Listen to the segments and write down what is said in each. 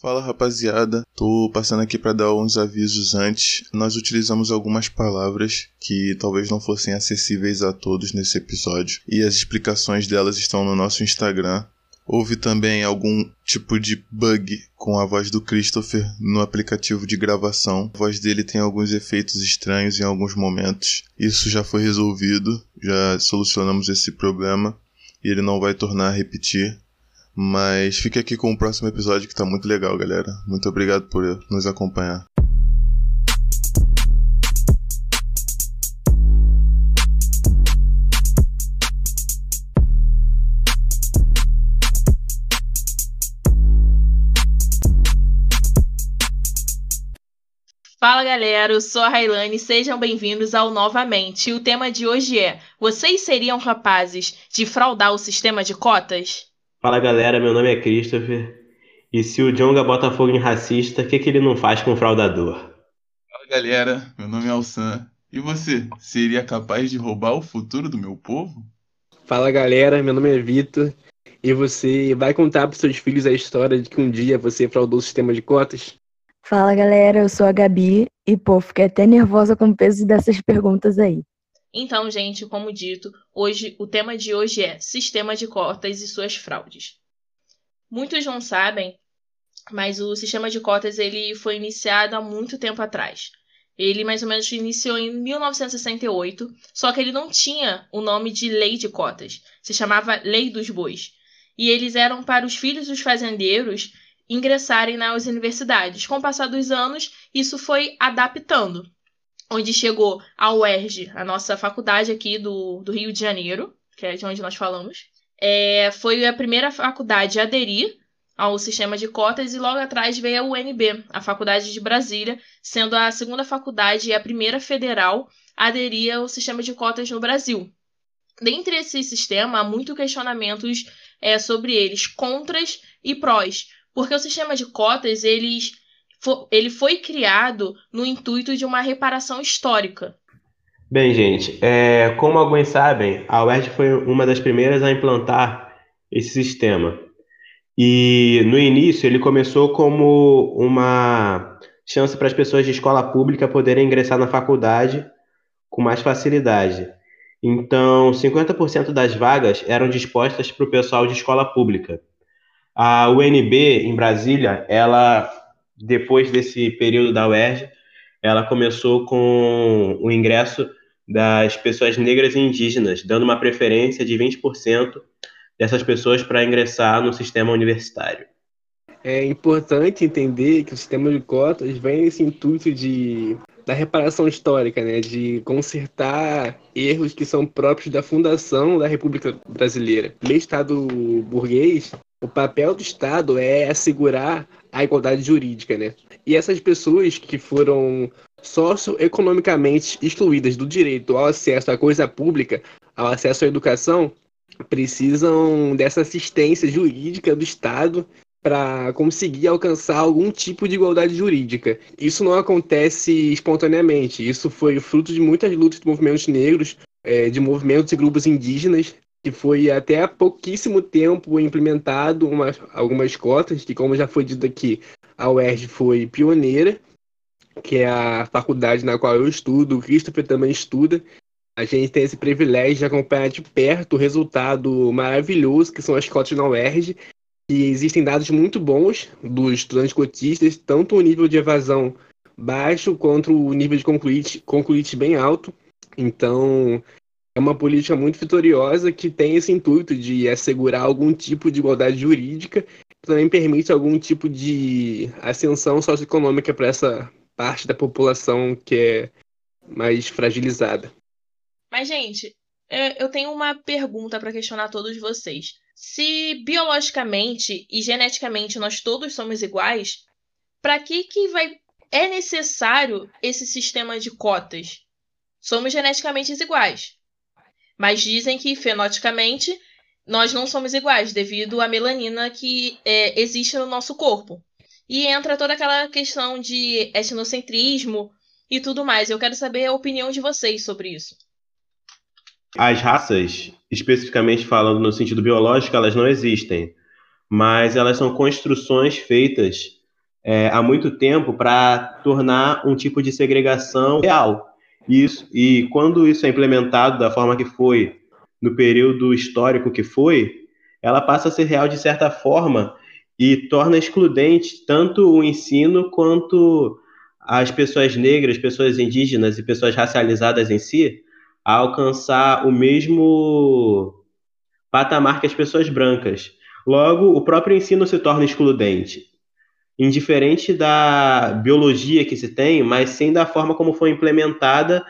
Fala rapaziada, tô passando aqui para dar uns avisos antes. Nós utilizamos algumas palavras que talvez não fossem acessíveis a todos nesse episódio e as explicações delas estão no nosso Instagram. Houve também algum tipo de bug com a voz do Christopher no aplicativo de gravação. A voz dele tem alguns efeitos estranhos em alguns momentos. Isso já foi resolvido, já solucionamos esse problema e ele não vai tornar a repetir. Mas fique aqui com o próximo episódio que tá muito legal, galera. Muito obrigado por nos acompanhar. Fala galera, eu sou a Railane, sejam bem-vindos ao Novamente. O tema de hoje é: Vocês seriam capazes de fraudar o sistema de cotas? Fala galera, meu nome é Christopher. E se o Jonga bota fogo em racista, o que, que ele não faz com o fraudador? Fala galera, meu nome é Alsan. E você, seria capaz de roubar o futuro do meu povo? Fala galera, meu nome é Vitor. E você vai contar para seus filhos a história de que um dia você fraudou o sistema de cotas? Fala galera, eu sou a Gabi. E pô, fiquei até nervosa com o peso dessas perguntas aí. Então, gente, como dito, hoje o tema de hoje é sistema de cotas e suas fraudes. Muitos não sabem, mas o sistema de cotas ele foi iniciado há muito tempo atrás. Ele mais ou menos iniciou em 1968, só que ele não tinha o nome de lei de cotas, se chamava Lei dos Bois. E eles eram para os filhos dos fazendeiros ingressarem nas universidades. Com o passar dos anos, isso foi adaptando onde chegou a UERJ, a nossa faculdade aqui do, do Rio de Janeiro, que é de onde nós falamos. É, foi a primeira faculdade a aderir ao sistema de cotas e logo atrás veio a UNB, a Faculdade de Brasília, sendo a segunda faculdade e a primeira federal a aderir ao sistema de cotas no Brasil. Dentre esse sistema, há muitos questionamentos é, sobre eles, contras e prós, porque o sistema de cotas eles ele foi criado no intuito de uma reparação histórica. Bem, gente, é, como alguns sabem, a UERJ foi uma das primeiras a implantar esse sistema. E no início ele começou como uma chance para as pessoas de escola pública poderem ingressar na faculdade com mais facilidade. Então, 50% das vagas eram dispostas para o pessoal de escola pública. A UNB em Brasília, ela depois desse período da UERJ, ela começou com o ingresso das pessoas negras e indígenas, dando uma preferência de 20% dessas pessoas para ingressar no sistema universitário. É importante entender que o sistema de cotas vem nesse intuito de da reparação histórica, né, de consertar erros que são próprios da fundação da República Brasileira. No Estado burguês, o papel do Estado é assegurar a igualdade jurídica, né? E essas pessoas que foram socioeconomicamente excluídas do direito ao acesso à coisa pública, ao acesso à educação, precisam dessa assistência jurídica do Estado para conseguir alcançar algum tipo de igualdade jurídica. Isso não acontece espontaneamente. Isso foi fruto de muitas lutas de movimentos negros, é, de movimentos e grupos indígenas que foi até há pouquíssimo tempo implementado uma, algumas cotas, que como já foi dito aqui, a UERJ foi pioneira, que é a faculdade na qual eu estudo, o Christopher também estuda. A gente tem esse privilégio de acompanhar de perto o resultado maravilhoso que são as cotas na UERJ, e existem dados muito bons dos estudantes cotistas, tanto o nível de evasão baixo quanto o nível de concluíte, concluíte bem alto. Então, uma política muito vitoriosa que tem esse intuito de assegurar algum tipo de igualdade jurídica, também permite algum tipo de ascensão socioeconômica para essa parte da população que é mais fragilizada. Mas, gente, é, eu tenho uma pergunta para questionar todos vocês. Se biologicamente e geneticamente nós todos somos iguais, para que que vai é necessário esse sistema de cotas? Somos geneticamente iguais. Mas dizem que fenotipicamente nós não somos iguais devido à melanina que é, existe no nosso corpo. E entra toda aquela questão de etnocentrismo e tudo mais. Eu quero saber a opinião de vocês sobre isso. As raças, especificamente falando no sentido biológico, elas não existem, mas elas são construções feitas é, há muito tempo para tornar um tipo de segregação real. Isso, e quando isso é implementado da forma que foi, no período histórico que foi, ela passa a ser real de certa forma e torna excludente tanto o ensino quanto as pessoas negras, pessoas indígenas e pessoas racializadas em si a alcançar o mesmo patamar que as pessoas brancas. Logo, o próprio ensino se torna excludente, indiferente da biologia que se tem, mas sim da forma como foi implementada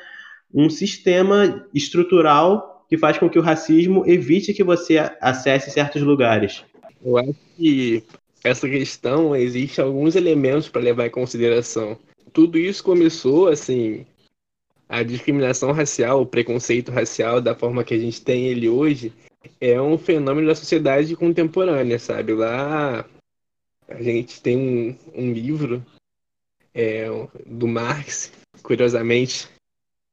um sistema estrutural que faz com que o racismo evite que você acesse certos lugares. Eu acho que essa questão existe alguns elementos para levar em consideração. Tudo isso começou assim, a discriminação racial, o preconceito racial da forma que a gente tem ele hoje, é um fenômeno da sociedade contemporânea, sabe? Lá a gente tem um, um livro é, do Marx, curiosamente,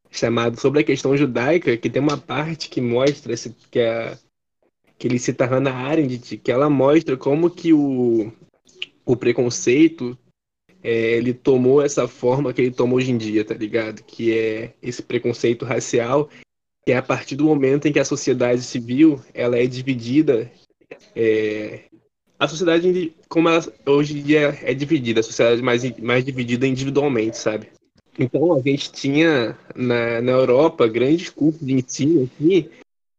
chamado Sobre a Questão Judaica, que tem uma parte que mostra que, a, que ele cita Hannah Arendt, que ela mostra como que o, o preconceito é, ele tomou essa forma que ele tomou hoje em dia, tá ligado? Que é esse preconceito racial, que é a partir do momento em que a sociedade civil ela é dividida é, a sociedade como ela hoje em dia é dividida, a sociedade mais, mais dividida individualmente, sabe? Então a gente tinha na, na Europa grandes cursos de ensino aqui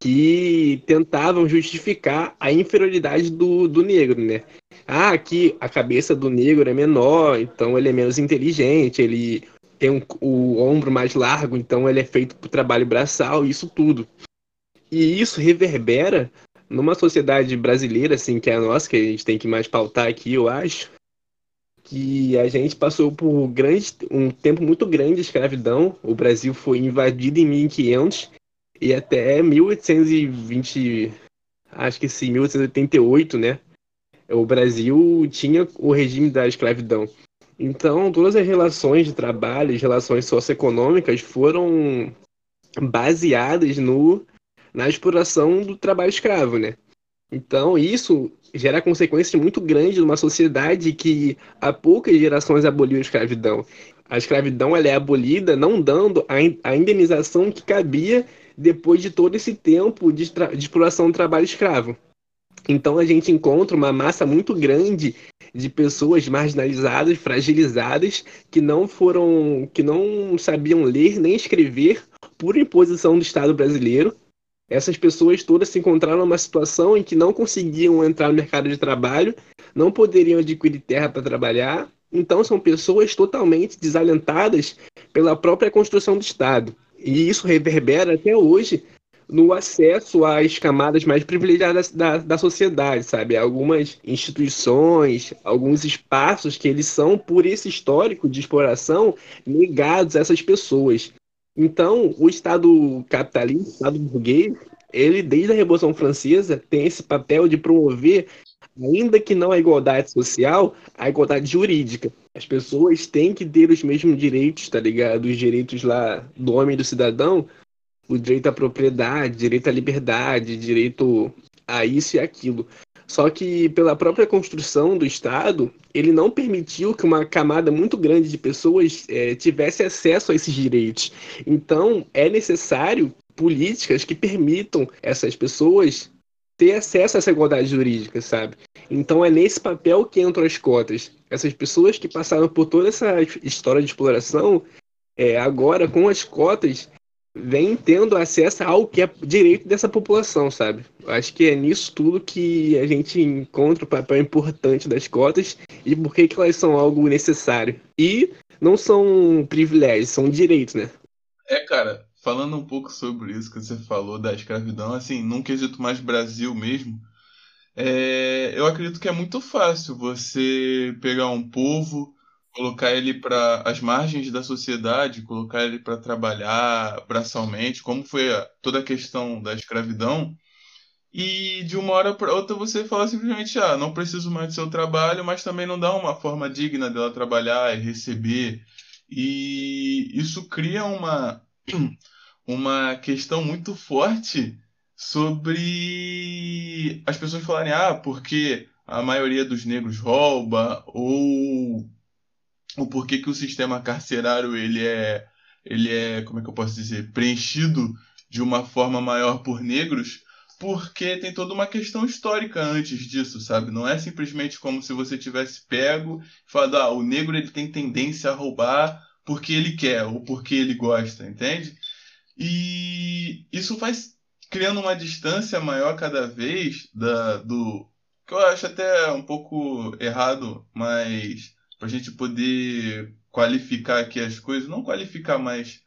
que tentavam justificar a inferioridade do, do negro, né? Ah, aqui a cabeça do negro é menor, então ele é menos inteligente, ele tem um, o ombro mais largo, então ele é feito para o trabalho braçal, isso tudo. E isso reverbera numa sociedade brasileira, assim, que é a nossa, que a gente tem que mais pautar aqui, eu acho, que a gente passou por grande, um tempo muito grande de escravidão. O Brasil foi invadido em 1500 e até 1820, acho que sim, 1888, né? O Brasil tinha o regime da escravidão. Então, todas as relações de trabalho, as relações socioeconômicas foram baseadas no na exploração do trabalho escravo, né? Então, isso gera consequências muito grandes numa sociedade que há poucas gerações aboliu a escravidão. A escravidão ela é abolida não dando a indenização que cabia depois de todo esse tempo de, de exploração do trabalho escravo. Então a gente encontra uma massa muito grande de pessoas marginalizadas, fragilizadas, que não foram, que não sabiam ler nem escrever por imposição do Estado brasileiro, essas pessoas todas se encontraram numa situação em que não conseguiam entrar no mercado de trabalho, não poderiam adquirir terra para trabalhar, então são pessoas totalmente desalentadas pela própria construção do Estado. E isso reverbera até hoje no acesso às camadas mais privilegiadas da, da sociedade, sabe? Algumas instituições, alguns espaços que eles são, por esse histórico de exploração, negados a essas pessoas. Então, o Estado capitalista, o Estado burguês, ele, desde a Revolução Francesa, tem esse papel de promover, ainda que não a igualdade social, a igualdade jurídica. As pessoas têm que ter os mesmos direitos, tá ligado? Os direitos lá do homem e do cidadão, o direito à propriedade, direito à liberdade, direito a isso e aquilo. Só que pela própria construção do Estado, ele não permitiu que uma camada muito grande de pessoas é, tivesse acesso a esses direitos. Então, é necessário políticas que permitam essas pessoas ter acesso a essa igualdade jurídica, sabe? Então é nesse papel que entram as cotas. Essas pessoas que passaram por toda essa história de exploração, é, agora com as cotas, vem tendo acesso ao que é direito dessa população, sabe? Acho que é nisso tudo que a gente encontra o papel importante das cotas e por que, que elas são algo necessário. E não são privilégios, são direitos, né? É, cara, falando um pouco sobre isso que você falou da escravidão, assim, num quesito mais Brasil mesmo, é, eu acredito que é muito fácil você pegar um povo colocar ele para as margens da sociedade, colocar ele para trabalhar braçalmente, como foi a, toda a questão da escravidão, e de uma hora para outra você fala simplesmente: ah, não preciso mais do seu trabalho, mas também não dá uma forma digna dela trabalhar e receber. E isso cria uma, uma questão muito forte sobre as pessoas falarem: ah, porque a maioria dos negros rouba, ou o porquê que o sistema carcerário ele é, ele é, como é que eu posso dizer, preenchido de uma forma maior por negros, porque tem toda uma questão histórica antes disso, sabe? Não é simplesmente como se você tivesse pego e falado, ah, o negro ele tem tendência a roubar porque ele quer ou porque ele gosta, entende? E isso faz criando uma distância maior cada vez da, do que eu acho até um pouco errado, mas para a gente poder qualificar aqui as coisas, não qualificar, mas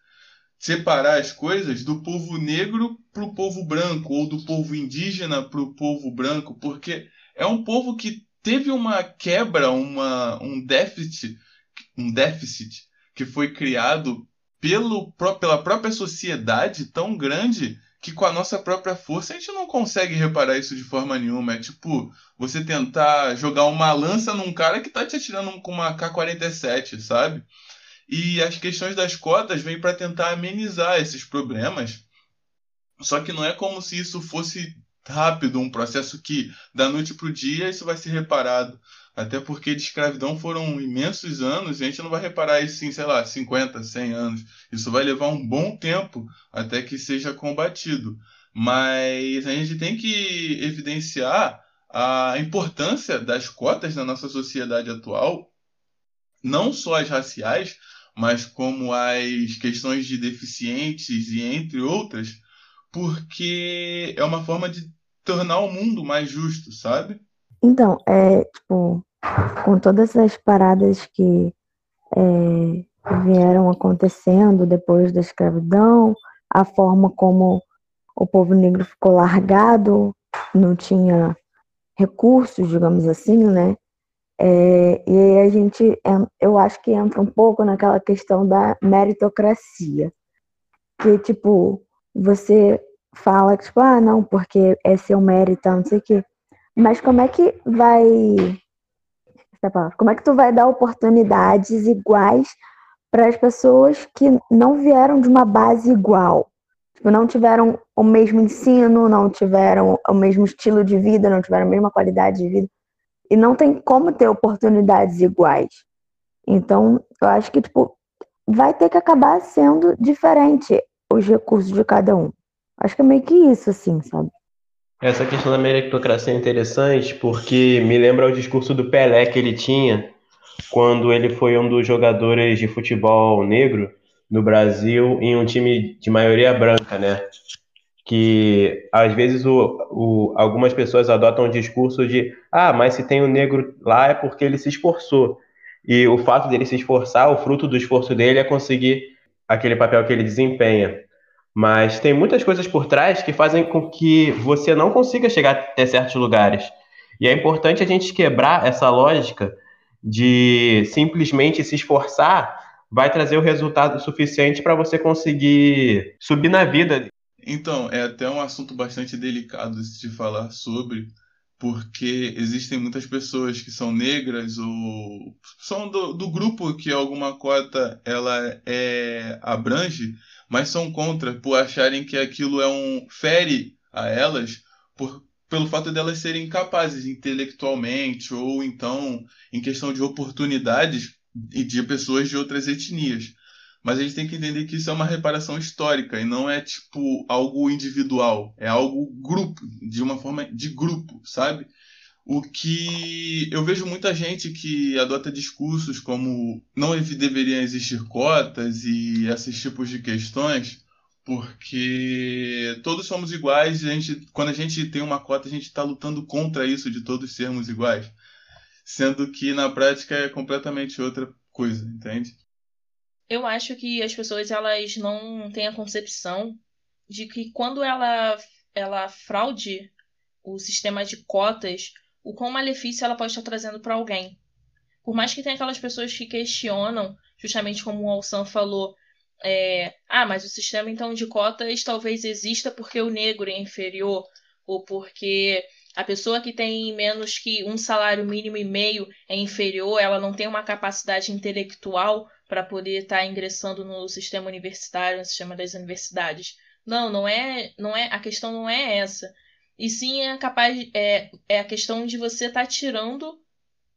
separar as coisas do povo negro para o povo branco ou do povo indígena para o povo branco, porque é um povo que teve uma quebra, uma, um déficit, um déficit que foi criado pelo, pela própria sociedade tão grande que com a nossa própria força a gente não consegue reparar isso de forma nenhuma. É tipo você tentar jogar uma lança num cara que tá te atirando com uma K-47, sabe? E as questões das cotas vêm para tentar amenizar esses problemas. Só que não é como se isso fosse rápido, um processo que da noite para o dia isso vai ser reparado. Até porque de escravidão foram imensos anos e a gente não vai reparar isso em, sei lá, 50, 100 anos. Isso vai levar um bom tempo até que seja combatido. Mas a gente tem que evidenciar a importância das cotas na nossa sociedade atual, não só as raciais, mas como as questões de deficientes e entre outras, porque é uma forma de tornar o mundo mais justo, sabe? Então, é, tipo, com todas essas paradas que é, vieram acontecendo depois da escravidão, a forma como o povo negro ficou largado, não tinha recursos, digamos assim, né? É, e aí a gente, eu acho que entra um pouco naquela questão da meritocracia, que tipo, você fala tipo, ah, não, porque é seu mérito, não sei o quê. Mas como é que vai como é que tu vai dar oportunidades iguais para as pessoas que não vieram de uma base igual? Tipo, não tiveram o mesmo ensino, não tiveram o mesmo estilo de vida, não tiveram a mesma qualidade de vida e não tem como ter oportunidades iguais. Então, eu acho que tipo, vai ter que acabar sendo diferente os recursos de cada um. Acho que é meio que isso, assim, sabe? Essa questão da meritocracia é interessante porque me lembra o discurso do Pelé que ele tinha quando ele foi um dos jogadores de futebol negro no Brasil em um time de maioria branca, né? que às vezes o, o, algumas pessoas adotam o discurso de ah, mas se tem o um negro lá é porque ele se esforçou. E o fato dele se esforçar, o fruto do esforço dele é conseguir aquele papel que ele desempenha. Mas tem muitas coisas por trás que fazem com que você não consiga chegar até certos lugares. E é importante a gente quebrar essa lógica de simplesmente se esforçar vai trazer o resultado suficiente para você conseguir subir na vida. Então, é até um assunto bastante delicado de falar sobre, porque existem muitas pessoas que são negras ou são do, do grupo que alguma cota ela é abrange, mas são contra por acharem que aquilo é um fere a elas por, pelo fato delas serem capazes intelectualmente ou então em questão de oportunidades de pessoas de outras etnias. Mas a gente tem que entender que isso é uma reparação histórica e não é tipo algo individual, é algo grupo, de uma forma de grupo, sabe? O que eu vejo muita gente que adota discursos como não deveriam existir cotas e esses tipos de questões, porque todos somos iguais a gente, quando a gente tem uma cota, a gente está lutando contra isso de todos sermos iguais, sendo que na prática é completamente outra coisa, entende? Eu acho que as pessoas elas não têm a concepção de que quando ela ela fraude o sistema de cotas, o quão malefício ela pode estar trazendo para alguém. Por mais que tenha aquelas pessoas que questionam, justamente como o Alsan falou, é, ah, mas o sistema então de cotas talvez exista porque o negro é inferior, ou porque a pessoa que tem menos que um salário mínimo e meio é inferior, ela não tem uma capacidade intelectual para poder estar tá ingressando no sistema universitário, no sistema das universidades. Não, não é, não é, a questão não é essa. E sim é capaz é, é a questão de você estar tá tirando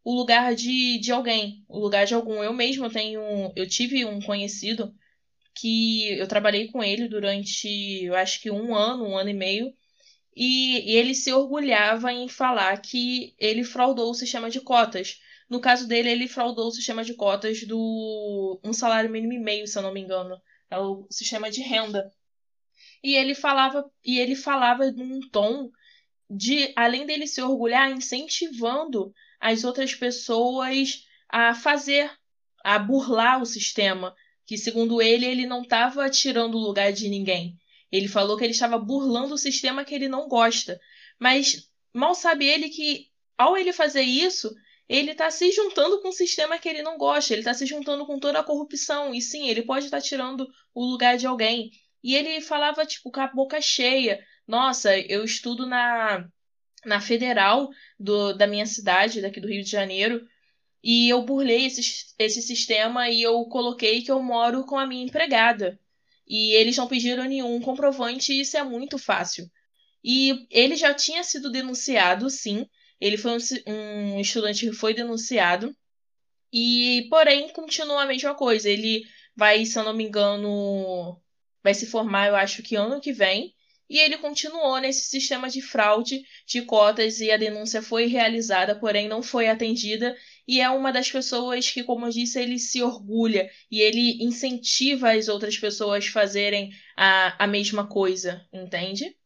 o lugar de, de alguém, o lugar de algum. Eu mesmo tenho, eu tive um conhecido que eu trabalhei com ele durante, eu acho que um ano, um ano e meio, e, e ele se orgulhava em falar que ele fraudou o sistema de cotas. No caso dele, ele fraudou o sistema de cotas do um salário mínimo e meio, se eu não me engano. É o sistema de renda. E ele falava, e ele falava num tom de, além dele se orgulhar, incentivando as outras pessoas a fazer, a burlar o sistema, que segundo ele ele não estava tirando o lugar de ninguém. Ele falou que ele estava burlando o sistema que ele não gosta. Mas mal sabe ele que ao ele fazer isso, ele está se juntando com um sistema que ele não gosta, ele está se juntando com toda a corrupção. E sim, ele pode estar tá tirando o lugar de alguém. E ele falava, tipo, com a boca cheia. Nossa, eu estudo na, na federal do, da minha cidade, daqui do Rio de Janeiro, e eu burlei esse, esse sistema e eu coloquei que eu moro com a minha empregada. E eles não pediram nenhum comprovante e isso é muito fácil. E ele já tinha sido denunciado, sim. Ele foi um, um estudante que foi denunciado. E, porém, continua a mesma coisa. Ele vai, se eu não me engano, vai se formar, eu acho que ano que vem. E ele continuou nesse sistema de fraude de cotas e a denúncia foi realizada, porém não foi atendida e é uma das pessoas que, como eu disse, ele se orgulha e ele incentiva as outras pessoas a fazerem a, a mesma coisa, entende?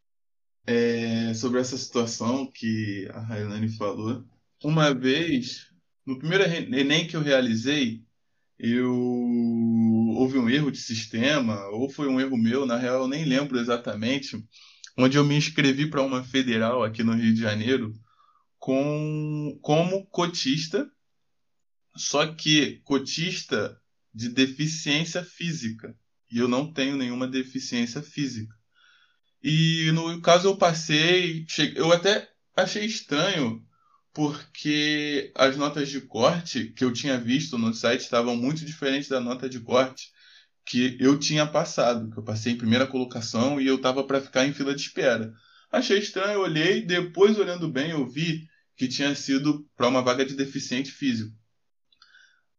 É, sobre essa situação que a Railane falou, uma vez, no primeiro Enem que eu realizei, eu houve um erro de sistema, ou foi um erro meu, na real eu nem lembro exatamente, onde eu me inscrevi para uma federal aqui no Rio de Janeiro com, como cotista só que cotista de deficiência física. E eu não tenho nenhuma deficiência física. E no caso eu passei, eu até achei estranho porque as notas de corte que eu tinha visto no site estavam muito diferentes da nota de corte que eu tinha passado, que eu passei em primeira colocação e eu estava para ficar em fila de espera. Achei estranho, olhei, depois olhando bem eu vi que tinha sido para uma vaga de deficiente físico.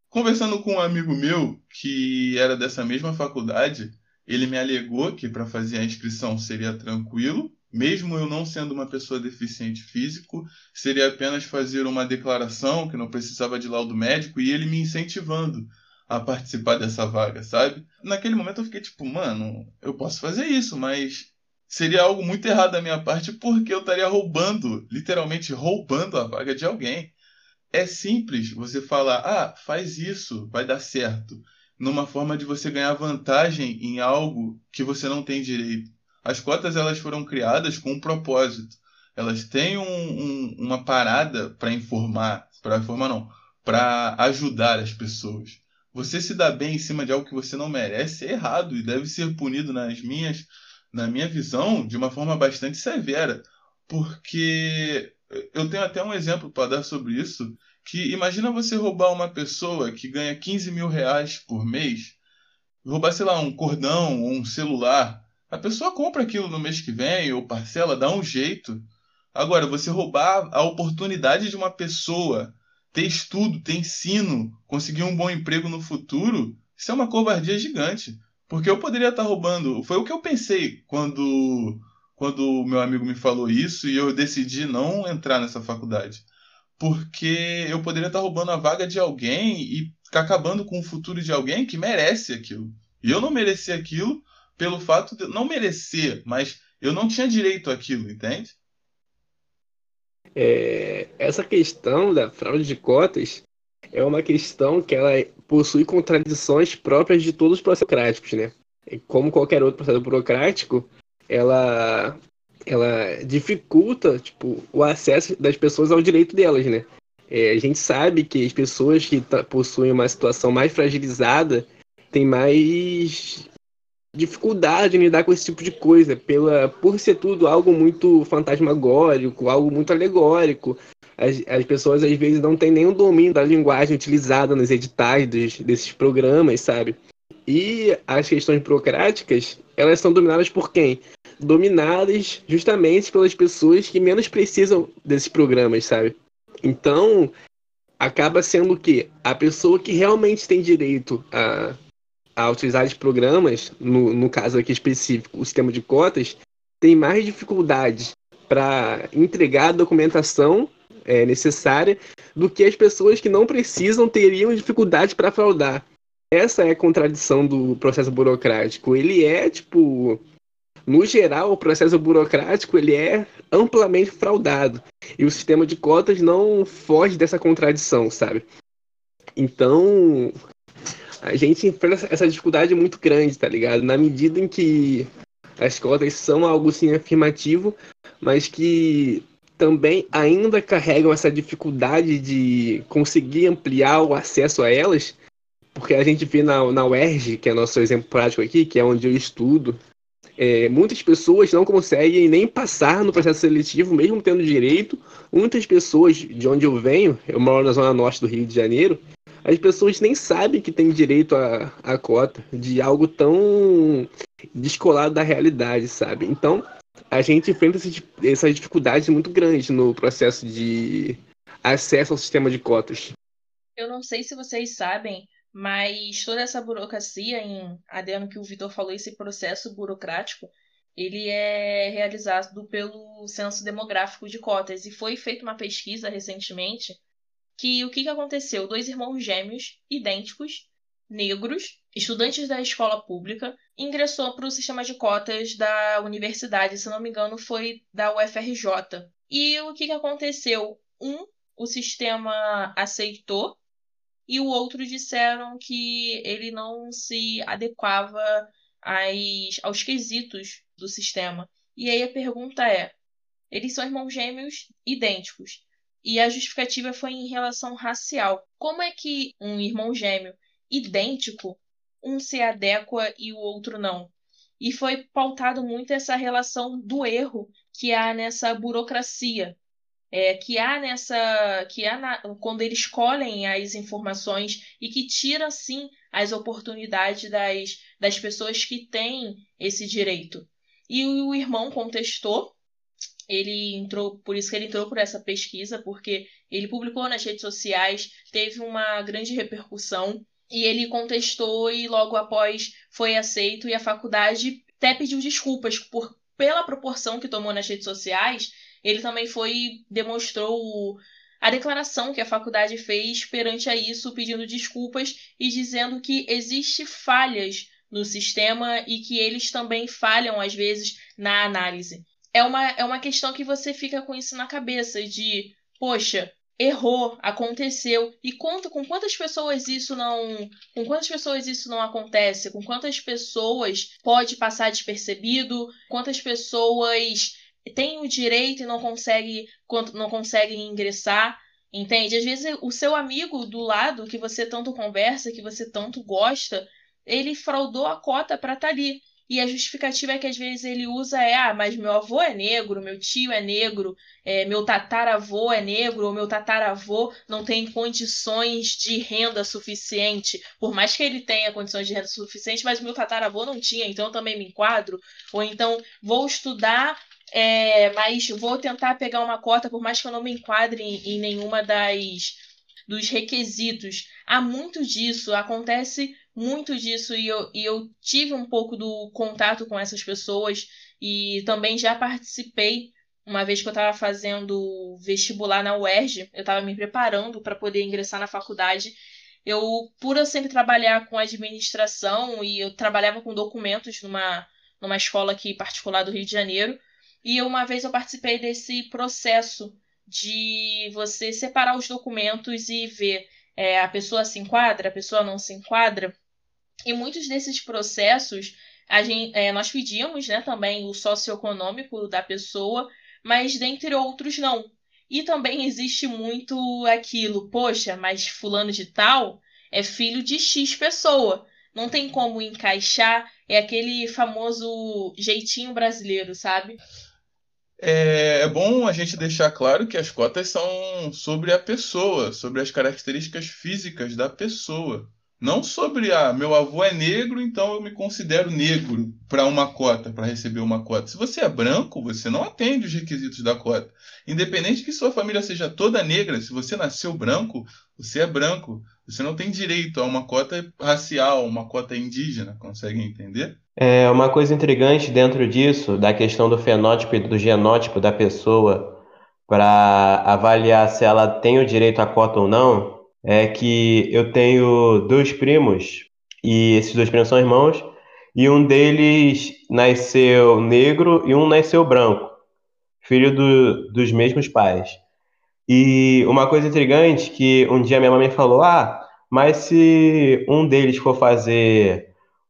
Conversando com um amigo meu que era dessa mesma faculdade, ele me alegou que para fazer a inscrição seria tranquilo, mesmo eu não sendo uma pessoa deficiente físico, seria apenas fazer uma declaração que não precisava de laudo médico e ele me incentivando a participar dessa vaga, sabe? Naquele momento eu fiquei tipo, mano, eu posso fazer isso, mas seria algo muito errado da minha parte porque eu estaria roubando, literalmente roubando a vaga de alguém é simples você falar, ah, faz isso, vai dar certo, numa forma de você ganhar vantagem em algo que você não tem direito. As cotas elas foram criadas com um propósito. Elas têm um, um, uma parada para informar, para informar não, para ajudar as pessoas. Você se dá bem em cima de algo que você não merece é errado e deve ser punido nas minhas, na minha visão, de uma forma bastante severa, porque eu tenho até um exemplo para dar sobre isso, que imagina você roubar uma pessoa que ganha 15 mil reais por mês, roubar, sei lá, um cordão ou um celular. A pessoa compra aquilo no mês que vem, ou parcela, dá um jeito. Agora, você roubar a oportunidade de uma pessoa ter estudo, ter ensino, conseguir um bom emprego no futuro, isso é uma covardia gigante. Porque eu poderia estar roubando. Foi o que eu pensei quando quando o meu amigo me falou isso e eu decidi não entrar nessa faculdade. Porque eu poderia estar roubando a vaga de alguém e acabando com o futuro de alguém que merece aquilo. E eu não mereci aquilo pelo fato de não merecer, mas eu não tinha direito àquilo, entende? É, essa questão da fraude de cotas é uma questão que ela possui contradições próprias de todos os processos burocráticos, né? Como qualquer outro processo burocrático, ela ela dificulta tipo o acesso das pessoas ao direito delas, né? É, a gente sabe que as pessoas que possuem uma situação mais fragilizada têm mais dificuldade em lidar com esse tipo de coisa, pela por ser tudo algo muito fantasmagórico, algo muito alegórico. As, as pessoas às vezes não têm nenhum domínio da linguagem utilizada nos editais dos, desses programas, sabe? E as questões burocráticas, elas são dominadas por quem? Dominadas justamente pelas pessoas que menos precisam desses programas, sabe? Então, acaba sendo que a pessoa que realmente tem direito a, a utilizar os programas, no, no caso aqui específico, o sistema de cotas, tem mais dificuldades para entregar a documentação é, necessária do que as pessoas que não precisam teriam dificuldade para fraudar. Essa é a contradição do processo burocrático. Ele é, tipo, no geral, o processo burocrático ele é amplamente fraudado. E o sistema de cotas não foge dessa contradição, sabe? Então, a gente enfrenta essa dificuldade muito grande, tá ligado? Na medida em que as cotas são algo sim afirmativo, mas que também ainda carregam essa dificuldade de conseguir ampliar o acesso a elas, porque a gente vê na, na UERJ, que é nosso exemplo prático aqui, que é onde eu estudo, é, muitas pessoas não conseguem nem passar no processo seletivo, mesmo tendo direito. Muitas pessoas, de onde eu venho, eu moro na zona norte do Rio de Janeiro, as pessoas nem sabem que têm direito à, à cota de algo tão descolado da realidade, sabe? Então, a gente enfrenta essas dificuldades muito grandes no processo de acesso ao sistema de cotas. Eu não sei se vocês sabem, mas toda essa burocracia, em adendo que o Vitor falou, esse processo burocrático, ele é realizado pelo Censo Demográfico de Cotas. E foi feita uma pesquisa recentemente que o que, que aconteceu? Dois irmãos gêmeos idênticos negros, estudantes da escola pública, ingressou para o sistema de cotas da universidade, se não me engano, foi da UFRJ. E o que, que aconteceu? Um, o sistema aceitou, e o outro disseram que ele não se adequava às, aos quesitos do sistema. E aí a pergunta é: eles são irmãos gêmeos idênticos. E a justificativa foi em relação racial. Como é que um irmão gêmeo idêntico, um se adequa e o outro não. E foi pautado muito essa relação do erro que há nessa burocracia, é, que há nessa, que há na, quando eles escolhem as informações e que tira sim as oportunidades das, das pessoas que têm esse direito. E o irmão contestou, ele entrou, por isso que ele entrou por essa pesquisa, porque ele publicou nas redes sociais, teve uma grande repercussão e ele contestou e logo após foi aceito e a faculdade até pediu desculpas por pela proporção que tomou nas redes sociais. Ele também foi demonstrou a declaração que a faculdade fez perante a isso, pedindo desculpas e dizendo que existe falhas no sistema e que eles também falham às vezes na análise. É uma, é uma questão que você fica com isso na cabeça de, poxa, errou, aconteceu. E conta com quantas pessoas isso não, com quantas pessoas isso não acontece, com quantas pessoas pode passar despercebido, quantas pessoas têm o direito e não conseguem não conseguem ingressar. Entende? Às vezes o seu amigo do lado que você tanto conversa, que você tanto gosta, ele fraudou a cota para estar tá ali. E a justificativa é que às vezes ele usa é, ah, mas meu avô é negro, meu tio é negro, é, meu tataravô é negro, ou meu tataravô não tem condições de renda suficiente. Por mais que ele tenha condições de renda suficiente, mas meu tataravô não tinha, então eu também me enquadro. Ou então vou estudar é, mas vou tentar pegar uma cota, por mais que eu não me enquadre em, em nenhuma das dos requisitos. Há muito disso, acontece muito disso e eu, e eu tive um pouco do contato com essas pessoas e também já participei uma vez que eu estava fazendo vestibular na UERJ, eu estava me preparando para poder ingressar na faculdade. Eu, por eu sempre trabalhar com administração e eu trabalhava com documentos numa, numa escola aqui particular do Rio de Janeiro, e uma vez eu participei desse processo de você separar os documentos e ver é, a pessoa se enquadra, a pessoa não se enquadra. E muitos desses processos, gente, é, nós pedimos né, também o socioeconômico da pessoa, mas dentre outros não. E também existe muito aquilo, poxa, mas fulano de tal é filho de X pessoa. Não tem como encaixar, é aquele famoso jeitinho brasileiro, sabe? É, é, bom a gente deixar claro que as cotas são sobre a pessoa, sobre as características físicas da pessoa. Não sobre a ah, meu avô é negro, então eu me considero negro para uma cota, para receber uma cota. Se você é branco, você não atende os requisitos da cota. Independente que sua família seja toda negra, se você nasceu branco, Você é branco, você não tem direito a uma cota racial, uma cota indígena, conseguem entender? É uma coisa intrigante dentro disso, da questão do fenótipo e do genótipo da pessoa, para avaliar se ela tem o direito à cota ou não, é que eu tenho dois primos, e esses dois primos são irmãos, e um deles nasceu negro e um nasceu branco, filho do, dos mesmos pais. E uma coisa intrigante que um dia minha mãe falou: ah, mas se um deles for fazer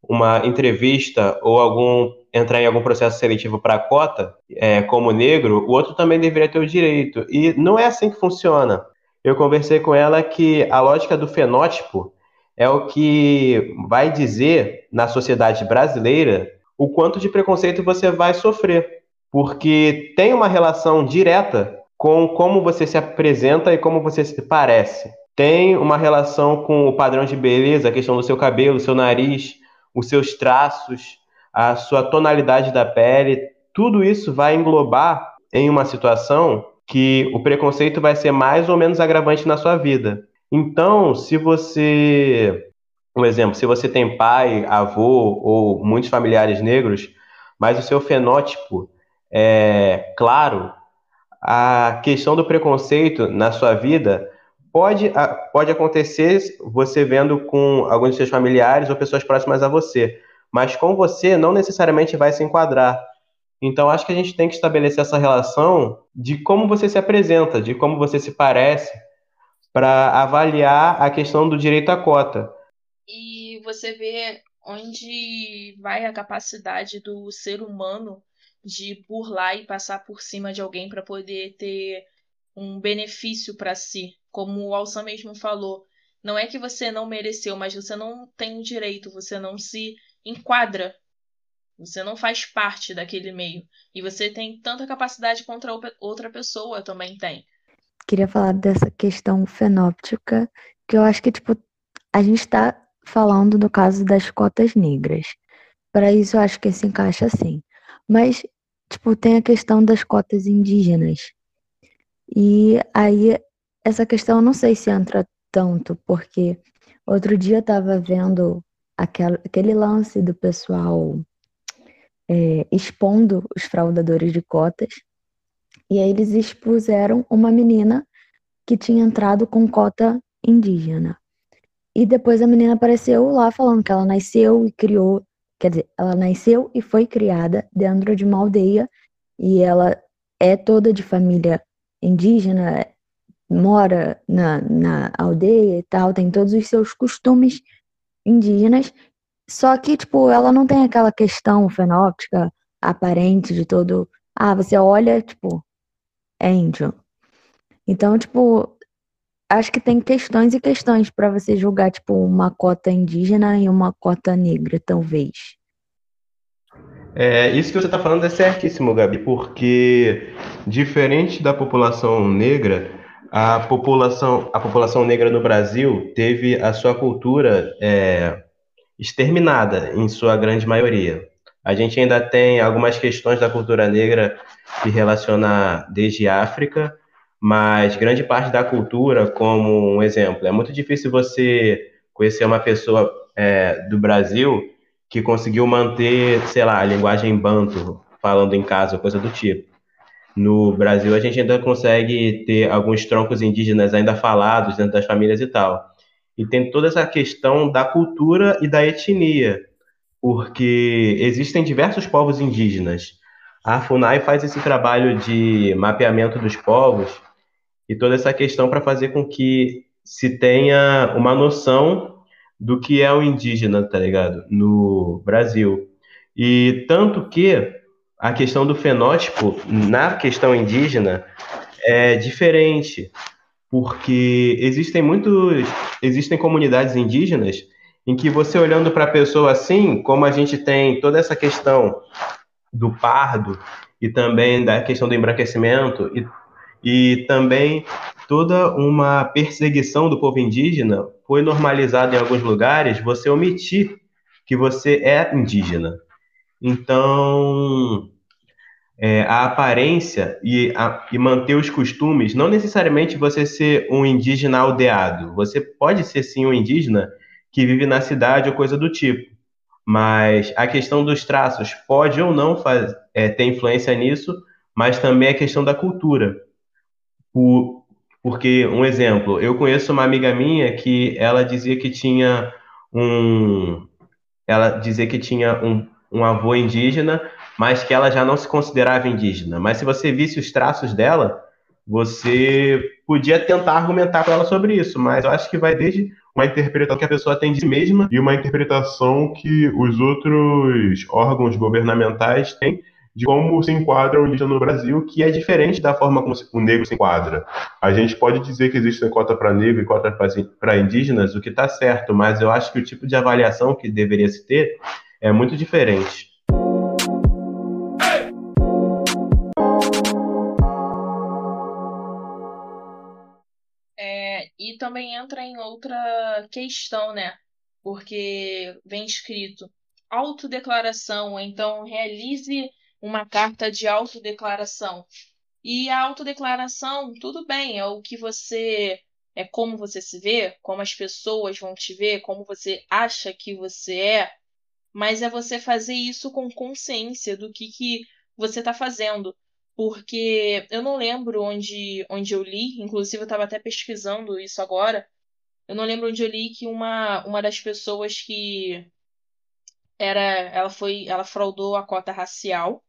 uma entrevista ou algum entrar em algum processo seletivo para cota, é, como negro, o outro também deveria ter o direito. E não é assim que funciona. Eu conversei com ela que a lógica do fenótipo é o que vai dizer na sociedade brasileira o quanto de preconceito você vai sofrer, porque tem uma relação direta com como você se apresenta e como você se parece. Tem uma relação com o padrão de beleza, a questão do seu cabelo, seu nariz, os seus traços, a sua tonalidade da pele. Tudo isso vai englobar em uma situação que o preconceito vai ser mais ou menos agravante na sua vida. Então, se você, um exemplo, se você tem pai, avô ou muitos familiares negros, mas o seu fenótipo é claro, a questão do preconceito na sua vida pode, pode acontecer você vendo com alguns de seus familiares ou pessoas próximas a você, mas com você não necessariamente vai se enquadrar. Então, acho que a gente tem que estabelecer essa relação de como você se apresenta, de como você se parece, para avaliar a questão do direito à cota. E você vê onde vai a capacidade do ser humano de burlar e passar por cima de alguém para poder ter um benefício para si. Como o Alçan mesmo falou, não é que você não mereceu, mas você não tem o direito, você não se enquadra. Você não faz parte daquele meio. E você tem tanta capacidade contra outra pessoa também tem. Queria falar dessa questão fenóptica, que eu acho que, tipo, a gente está falando no caso das cotas negras. Para isso, eu acho que se encaixa assim. Mas, tipo, tem a questão das cotas indígenas. E aí, essa questão não sei se entra tanto, porque outro dia eu estava vendo aquele lance do pessoal é, expondo os fraudadores de cotas, e aí eles expuseram uma menina que tinha entrado com cota indígena. E depois a menina apareceu lá falando que ela nasceu e criou Quer dizer, ela nasceu e foi criada dentro de uma aldeia e ela é toda de família indígena, mora na, na aldeia e tal, tem todos os seus costumes indígenas, só que, tipo, ela não tem aquela questão fenóptica aparente de todo. Ah, você olha, tipo, é índio. Então, tipo, acho que tem questões e questões para você julgar, tipo, uma cota indígena e uma cota negra, talvez. É, isso que você está falando é certíssimo, Gabi, porque diferente da população negra, a população, a população negra no Brasil teve a sua cultura é, exterminada, em sua grande maioria. A gente ainda tem algumas questões da cultura negra que relaciona desde África mas grande parte da cultura, como um exemplo, é muito difícil você conhecer uma pessoa é, do Brasil que conseguiu manter, sei lá, a linguagem banto, falando em casa, coisa do tipo. No Brasil, a gente ainda consegue ter alguns troncos indígenas ainda falados dentro das famílias e tal. E tem toda essa questão da cultura e da etnia, porque existem diversos povos indígenas. A FUNAI faz esse trabalho de mapeamento dos povos e toda essa questão para fazer com que se tenha uma noção do que é o indígena, tá ligado? No Brasil. E tanto que a questão do fenótipo na questão indígena é diferente, porque existem muitos, existem comunidades indígenas em que você olhando para a pessoa assim, como a gente tem toda essa questão do pardo e também da questão do embranquecimento e e também toda uma perseguição do povo indígena foi normalizada em alguns lugares você omitir que você é indígena. Então, é, a aparência e, a, e manter os costumes, não necessariamente você ser um indígena aldeado. Você pode ser sim um indígena que vive na cidade ou coisa do tipo. Mas a questão dos traços pode ou não faz, é, ter influência nisso, mas também a questão da cultura. O, porque, um exemplo, eu conheço uma amiga minha que ela dizia que tinha um. Ela dizia que tinha um, um avô indígena, mas que ela já não se considerava indígena. Mas se você visse os traços dela, você podia tentar argumentar com ela sobre isso, mas eu acho que vai desde uma interpretação que a pessoa tem de si mesma e uma interpretação que os outros órgãos governamentais têm de como se enquadra o indígena no Brasil, que é diferente da forma como o negro se enquadra. A gente pode dizer que existe cota para negro e cota para indígenas, o que está certo, mas eu acho que o tipo de avaliação que deveria se ter é muito diferente. E também entra em outra questão, né? Porque vem escrito autodeclaração, então realize uma carta de autodeclaração. E a autodeclaração, tudo bem, é o que você é como você se vê, como as pessoas vão te ver, como você acha que você é, mas é você fazer isso com consciência do que, que você está fazendo porque eu não lembro onde, onde eu li, inclusive eu estava até pesquisando isso agora. Eu não lembro onde eu li que uma, uma das pessoas que era ela foi ela fraudou a cota racial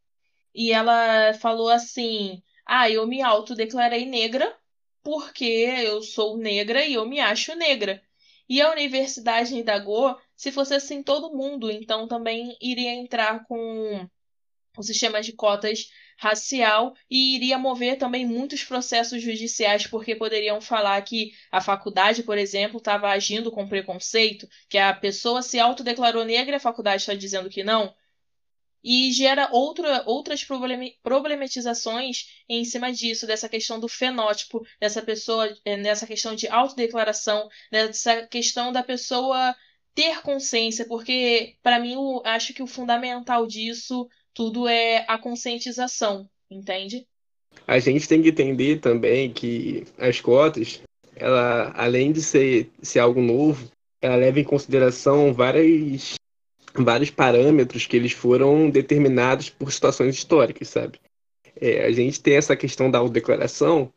e ela falou assim: "Ah, eu me autodeclarei negra porque eu sou negra e eu me acho negra". E a universidade indagou se fosse assim todo mundo, então também iria entrar com o sistema de cotas racial e iria mover também muitos processos judiciais, porque poderiam falar que a faculdade, por exemplo, estava agindo com preconceito, que a pessoa se autodeclarou negra e a faculdade está dizendo que não. E gera outra, outras problematizações em cima disso, dessa questão do fenótipo, dessa pessoa, eh, nessa questão de autodeclaração, dessa questão da pessoa ter consciência, porque para mim eu acho que o fundamental disso tudo é a conscientização, entende? A gente tem que entender também que as cotas, ela, além de ser, ser algo novo, ela leva em consideração várias, vários parâmetros que eles foram determinados por situações históricas, sabe? É, a gente tem essa questão da autodeclaração,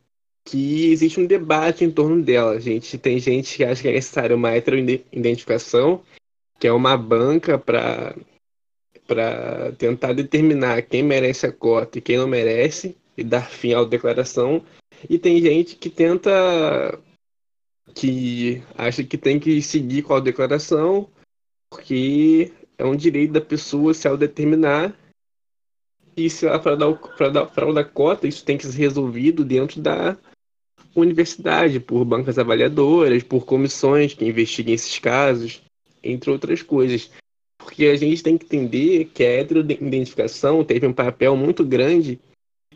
que existe um debate em torno dela. A gente tem gente que acha que é necessária uma heteroidentificação, que é uma banca para para tentar determinar quem merece a cota e quem não merece e dar fim à declaração. E tem gente que tenta que acha que tem que seguir com a declaração porque é um direito da pessoa se autodeterminar e se ela para dar para dar para cota isso tem que ser resolvido dentro da universidade por bancas avaliadoras por comissões que investiguem esses casos entre outras coisas porque a gente tem que entender que a heteroidentificação teve um papel muito grande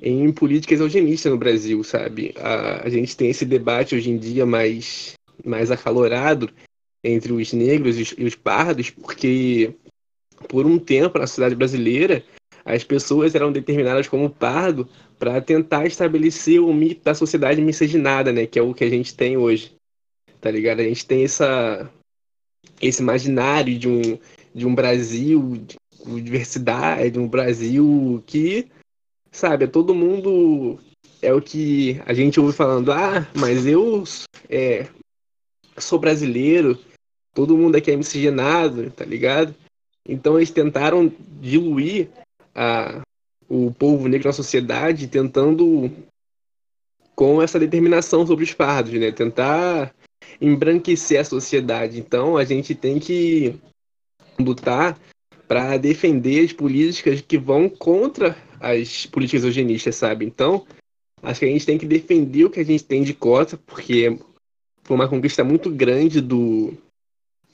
em políticas eugenistas no Brasil, sabe? A, a gente tem esse debate hoje em dia mais, mais acalorado entre os negros e os, e os pardos, porque por um tempo na sociedade brasileira as pessoas eram determinadas como pardo para tentar estabelecer o mito da sociedade miscigenada, né? Que é o que a gente tem hoje, tá ligado? A gente tem essa esse imaginário de um de um Brasil com diversidade, um Brasil que, sabe, é todo mundo é o que a gente ouve falando, ah, mas eu é, sou brasileiro, todo mundo aqui é miscigenado, tá ligado? Então eles tentaram diluir a, o povo negro na sociedade, tentando com essa determinação sobre os fardos, né? Tentar embranquecer a sociedade. Então a gente tem que lutar para defender as políticas que vão contra as políticas eugenistas, sabe? Então, acho que a gente tem que defender o que a gente tem de cota, porque foi uma conquista muito grande do,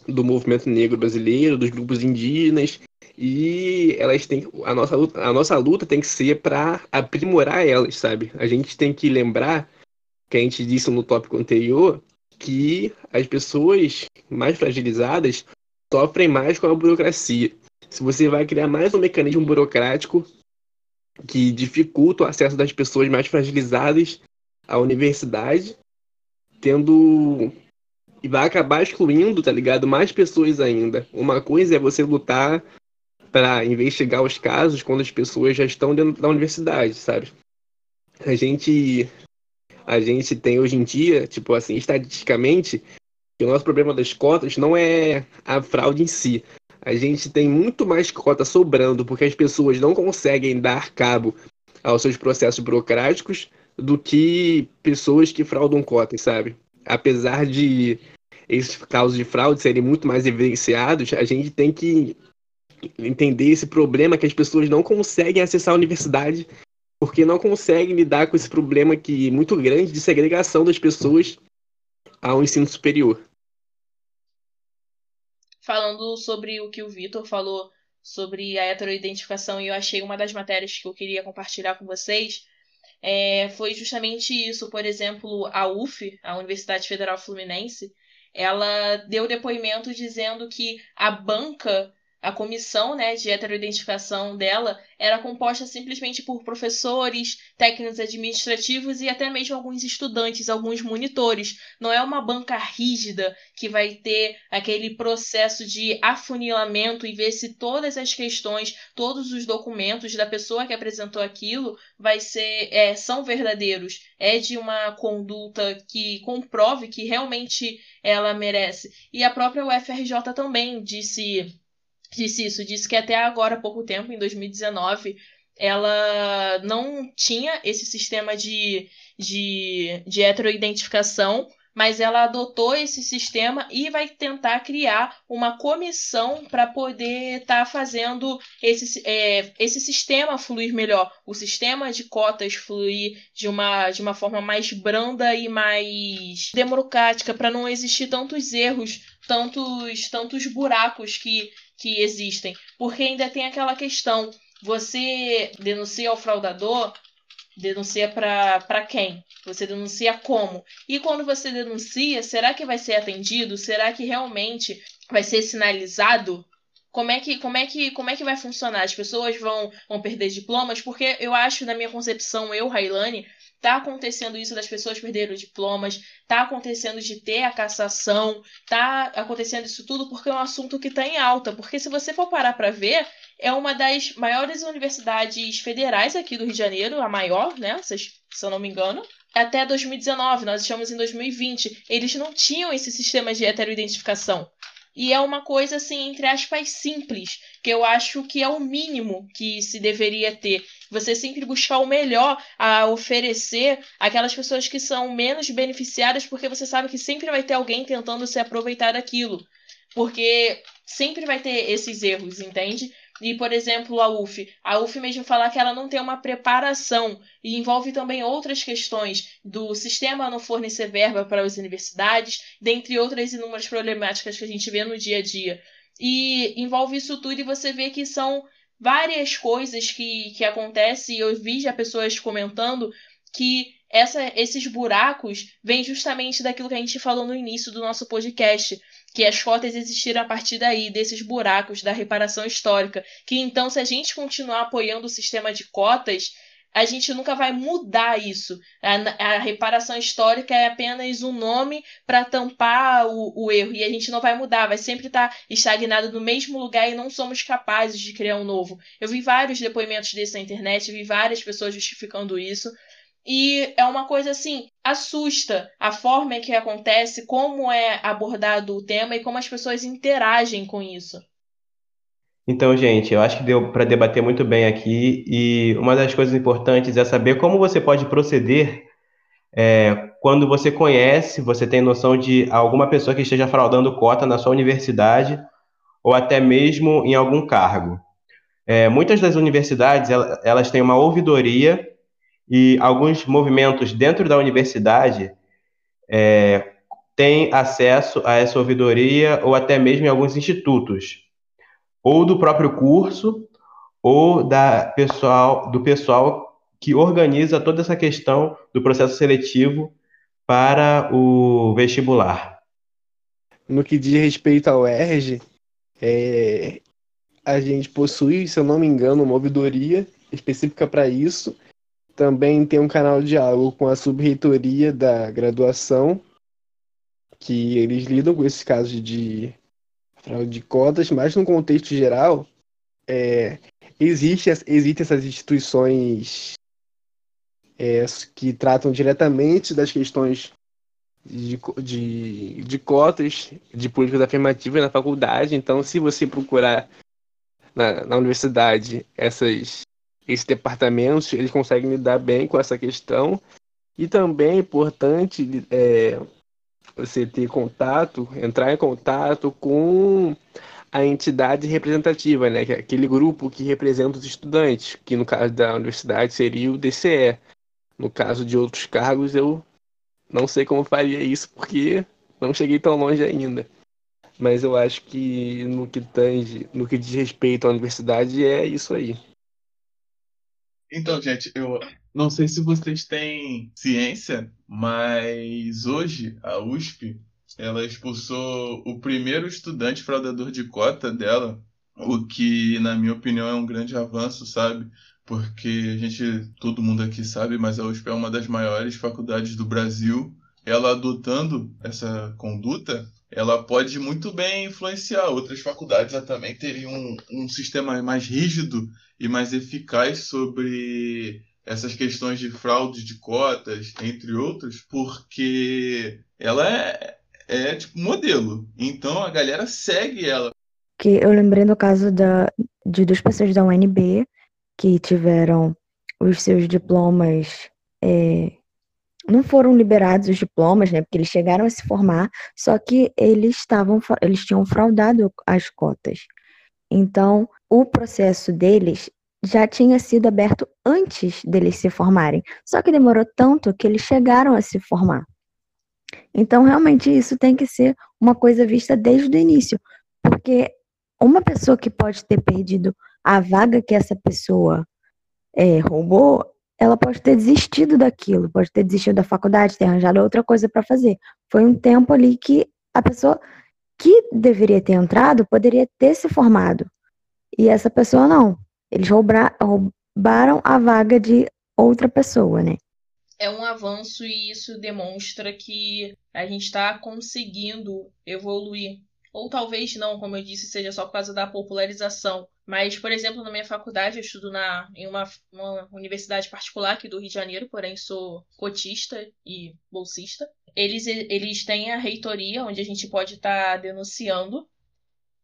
do movimento negro brasileiro, dos grupos indígenas, e elas têm a nossa luta, a nossa luta tem que ser para aprimorar elas, sabe? A gente tem que lembrar que a gente disse no tópico anterior que as pessoas mais fragilizadas sofrem mais com a burocracia. Se você vai criar mais um mecanismo burocrático, que dificulta o acesso das pessoas mais fragilizadas à universidade, tendo e vai acabar excluindo, tá ligado? Mais pessoas ainda. Uma coisa é você lutar para investigar os casos quando as pessoas já estão dentro da universidade, sabe? A gente a gente tem hoje em dia, tipo assim, estatisticamente, que o nosso problema das cotas não é a fraude em si. A gente tem muito mais cota sobrando porque as pessoas não conseguem dar cabo aos seus processos burocráticos do que pessoas que fraudam cotas, sabe? Apesar de esses casos de fraude serem muito mais evidenciados, a gente tem que entender esse problema que as pessoas não conseguem acessar a universidade porque não conseguem lidar com esse problema que muito grande de segregação das pessoas ao ensino superior. Falando sobre o que o Vitor falou sobre a heteroidentificação, e eu achei uma das matérias que eu queria compartilhar com vocês, é, foi justamente isso. Por exemplo, a UF, a Universidade Federal Fluminense, ela deu depoimento dizendo que a banca a comissão né, de heteroidentificação dela era composta simplesmente por professores, técnicos administrativos e até mesmo alguns estudantes, alguns monitores. Não é uma banca rígida que vai ter aquele processo de afunilamento e ver se todas as questões, todos os documentos da pessoa que apresentou aquilo vai ser é, são verdadeiros. É de uma conduta que comprove que realmente ela merece. E a própria UFRJ também disse disse isso, disse que até agora, há pouco tempo, em 2019, ela não tinha esse sistema de, de, de heteroidentificação, mas ela adotou esse sistema e vai tentar criar uma comissão para poder estar tá fazendo esse, é, esse sistema fluir melhor, o sistema de cotas fluir de uma, de uma forma mais branda e mais democrática, para não existir tantos erros, tantos, tantos buracos que que existem. Porque ainda tem aquela questão: você denuncia ao fraudador, denuncia para quem? Você denuncia como? E quando você denuncia, será que vai ser atendido? Será que realmente vai ser sinalizado? Como é que, como é que, como é que vai funcionar? As pessoas vão, vão perder diplomas? Porque eu acho, na minha concepção, eu, Railane, Tá acontecendo isso das pessoas perderem diplomas, tá acontecendo de ter a cassação, tá acontecendo isso tudo porque é um assunto que está em alta. Porque se você for parar para ver, é uma das maiores universidades federais aqui do Rio de Janeiro, a maior, né? Se, se eu não me engano. Até 2019, nós estamos em 2020. Eles não tinham esse sistema de heteroidentificação. E é uma coisa, assim, entre aspas, simples, que eu acho que é o mínimo que se deveria ter. Você sempre buscar o melhor a oferecer aquelas pessoas que são menos beneficiadas, porque você sabe que sempre vai ter alguém tentando se aproveitar daquilo. Porque sempre vai ter esses erros, entende? E, por exemplo, a UF. A UF mesmo falar que ela não tem uma preparação e envolve também outras questões do sistema não fornecer verba para as universidades, dentre outras inúmeras problemáticas que a gente vê no dia a dia. E envolve isso tudo e você vê que são várias coisas que, que acontecem, e eu vi já pessoas comentando que essa, esses buracos vêm justamente daquilo que a gente falou no início do nosso podcast, que as cotas existiram a partir daí, desses buracos da reparação histórica. Que então, se a gente continuar apoiando o sistema de cotas, a gente nunca vai mudar isso. A, a reparação histórica é apenas um nome para tampar o, o, erro e a gente não vai mudar, vai sempre estar tá estagnado no mesmo lugar e não somos capazes de criar um novo. Eu vi vários depoimentos desse na internet, vi várias pessoas justificando isso. E é uma coisa assim, assusta a forma que acontece, como é abordado o tema e como as pessoas interagem com isso. Então, gente, eu acho que deu para debater muito bem aqui e uma das coisas importantes é saber como você pode proceder é, quando você conhece, você tem noção de alguma pessoa que esteja fraudando cota na sua universidade ou até mesmo em algum cargo. É, muitas das universidades elas têm uma ouvidoria e alguns movimentos dentro da universidade é, têm acesso a essa ouvidoria ou até mesmo em alguns institutos, ou do próprio curso, ou da pessoal, do pessoal que organiza toda essa questão do processo seletivo para o vestibular. No que diz respeito ao ERG, é, a gente possui, se eu não me engano, uma ouvidoria específica para isso. Também tem um canal de diálogo com a subreitoria da graduação, que eles lidam com esses casos de de cotas, mas no contexto geral, é, existe, existem essas instituições é, que tratam diretamente das questões de, de, de cotas de políticas afirmativas na faculdade. Então, se você procurar na, na universidade essas, esses departamentos, eles conseguem lidar bem com essa questão. E também é importante é, você ter contato, entrar em contato com a entidade representativa, né? Que é aquele grupo que representa os estudantes, que no caso da universidade seria o DCE. No caso de outros cargos, eu não sei como faria isso porque não cheguei tão longe ainda. Mas eu acho que no que tange, no que diz respeito à universidade é isso aí. Então, gente, eu não sei se vocês têm ciência, mas hoje a USP ela expulsou o primeiro estudante fraudador de cota dela, o que, na minha opinião, é um grande avanço, sabe? porque a gente, todo mundo aqui sabe, mas a USP é uma das maiores faculdades do Brasil. Ela adotando essa conduta, ela pode muito bem influenciar outras faculdades a também terem um, um sistema mais rígido e mais eficaz sobre essas questões de fraude de cotas, entre outros, porque ela é, é tipo modelo. Então a galera segue ela. Que eu lembrei do caso da, de duas pessoas da UNB que tiveram os seus diplomas. É, não foram liberados os diplomas, né? Porque eles chegaram a se formar, só que eles estavam, eles tinham fraudado as cotas. Então, o processo deles já tinha sido aberto antes deles se formarem. Só que demorou tanto que eles chegaram a se formar. Então, realmente, isso tem que ser uma coisa vista desde o início. Porque uma pessoa que pode ter perdido a vaga que essa pessoa é, roubou, ela pode ter desistido daquilo, pode ter desistido da faculdade, ter arranjado outra coisa para fazer. Foi um tempo ali que a pessoa que deveria ter entrado poderia ter se formado. E essa pessoa não. Eles roubaram a vaga de outra pessoa, né? É um avanço e isso demonstra que a gente está conseguindo evoluir ou talvez não, como eu disse, seja só por causa da popularização. Mas, por exemplo, na minha faculdade, eu estudo na, em uma, uma universidade particular aqui do Rio de Janeiro, porém sou cotista e bolsista. Eles, eles têm a reitoria, onde a gente pode estar tá denunciando.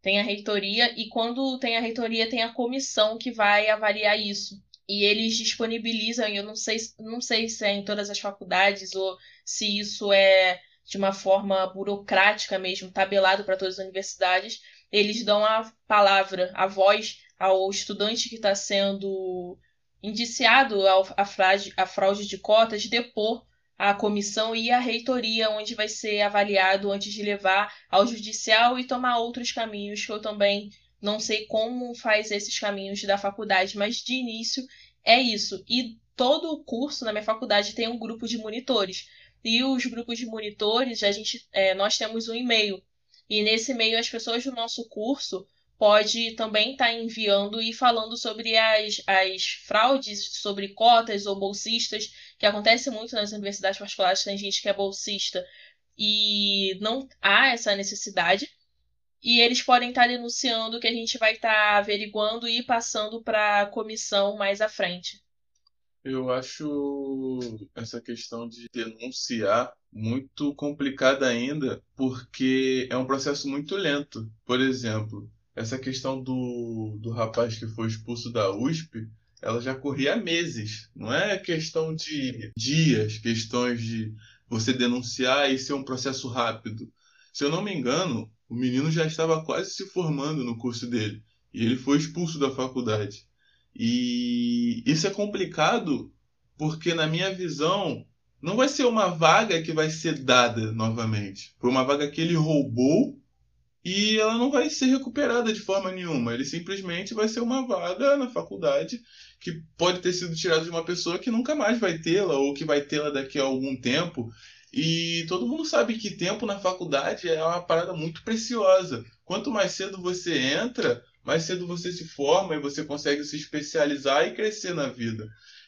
Tem a reitoria, e quando tem a reitoria, tem a comissão que vai avaliar isso. E eles disponibilizam, eu não sei, não sei se é em todas as faculdades ou se isso é de uma forma burocrática mesmo, tabelado para todas as universidades, eles dão a palavra, a voz ao estudante que está sendo indiciado a fraude, a fraude de cotas depor à comissão e à reitoria, onde vai ser avaliado antes de levar ao judicial e tomar outros caminhos, que eu também não sei como faz esses caminhos da faculdade, mas de início é isso. E todo o curso na minha faculdade tem um grupo de monitores. E os grupos de monitores, a gente, é, nós temos um e-mail. E nesse e-mail as pessoas do nosso curso pode também estar tá enviando e falando sobre as, as fraudes, sobre cotas ou bolsistas, que acontece muito nas universidades particulares, tem gente que é bolsista e não há essa necessidade. E eles podem estar denunciando que a gente vai estar averiguando e passando para a comissão mais à frente. Eu acho essa questão de denunciar muito complicada ainda, porque é um processo muito lento. Por exemplo, essa questão do, do rapaz que foi expulso da USP, ela já corria há meses. Não é questão de dias, questões de você denunciar e ser um processo rápido. Se eu não me engano, o menino já estava quase se formando no curso dele e ele foi expulso da faculdade. E isso é complicado porque, na minha visão, não vai ser uma vaga que vai ser dada novamente. Foi uma vaga que ele roubou e ela não vai ser recuperada de forma nenhuma. Ele simplesmente vai ser uma vaga na faculdade que pode ter sido tirada de uma pessoa que nunca mais vai tê-la ou que vai tê-la daqui a algum tempo. E todo mundo sabe que tempo na faculdade é uma parada muito preciosa quanto mais cedo você entra, mais cedo você se forma e você consegue se especializar e crescer na vida.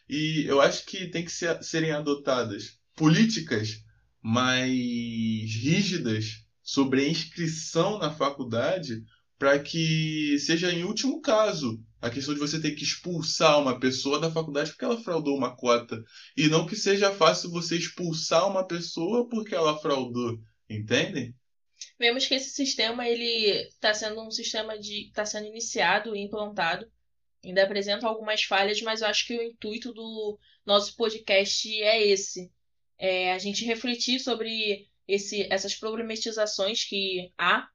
E eu acho que tem que ser, serem adotadas políticas mais rígidas sobre a inscrição na faculdade para que seja em último caso a questão de você ter que expulsar uma pessoa da faculdade porque ela fraudou uma cota e não que seja fácil você expulsar uma pessoa porque ela fraudou, entendem? Vemos que esse sistema ele está sendo um sistema de está sendo iniciado e implantado. Ainda apresenta algumas falhas, mas eu acho que o intuito do nosso podcast é esse: é a gente refletir sobre esse, essas problematizações que há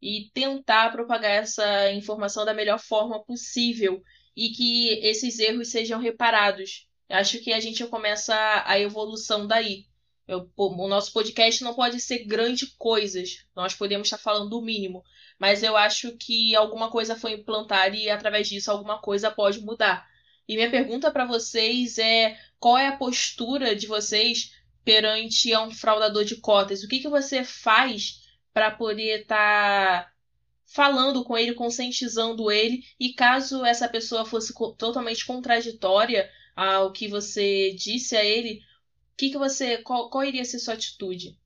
e tentar propagar essa informação da melhor forma possível e que esses erros sejam reparados. Acho que a gente começa a evolução daí. Eu, o nosso podcast não pode ser grandes coisas, nós podemos estar falando do mínimo, mas eu acho que alguma coisa foi implantada e através disso alguma coisa pode mudar. E minha pergunta para vocês é: qual é a postura de vocês perante a um fraudador de cotas? O que, que você faz para poder estar tá falando com ele, conscientizando ele, e caso essa pessoa fosse totalmente contraditória ao que você disse a ele, que, que você. Qual, qual iria ser sua atitude?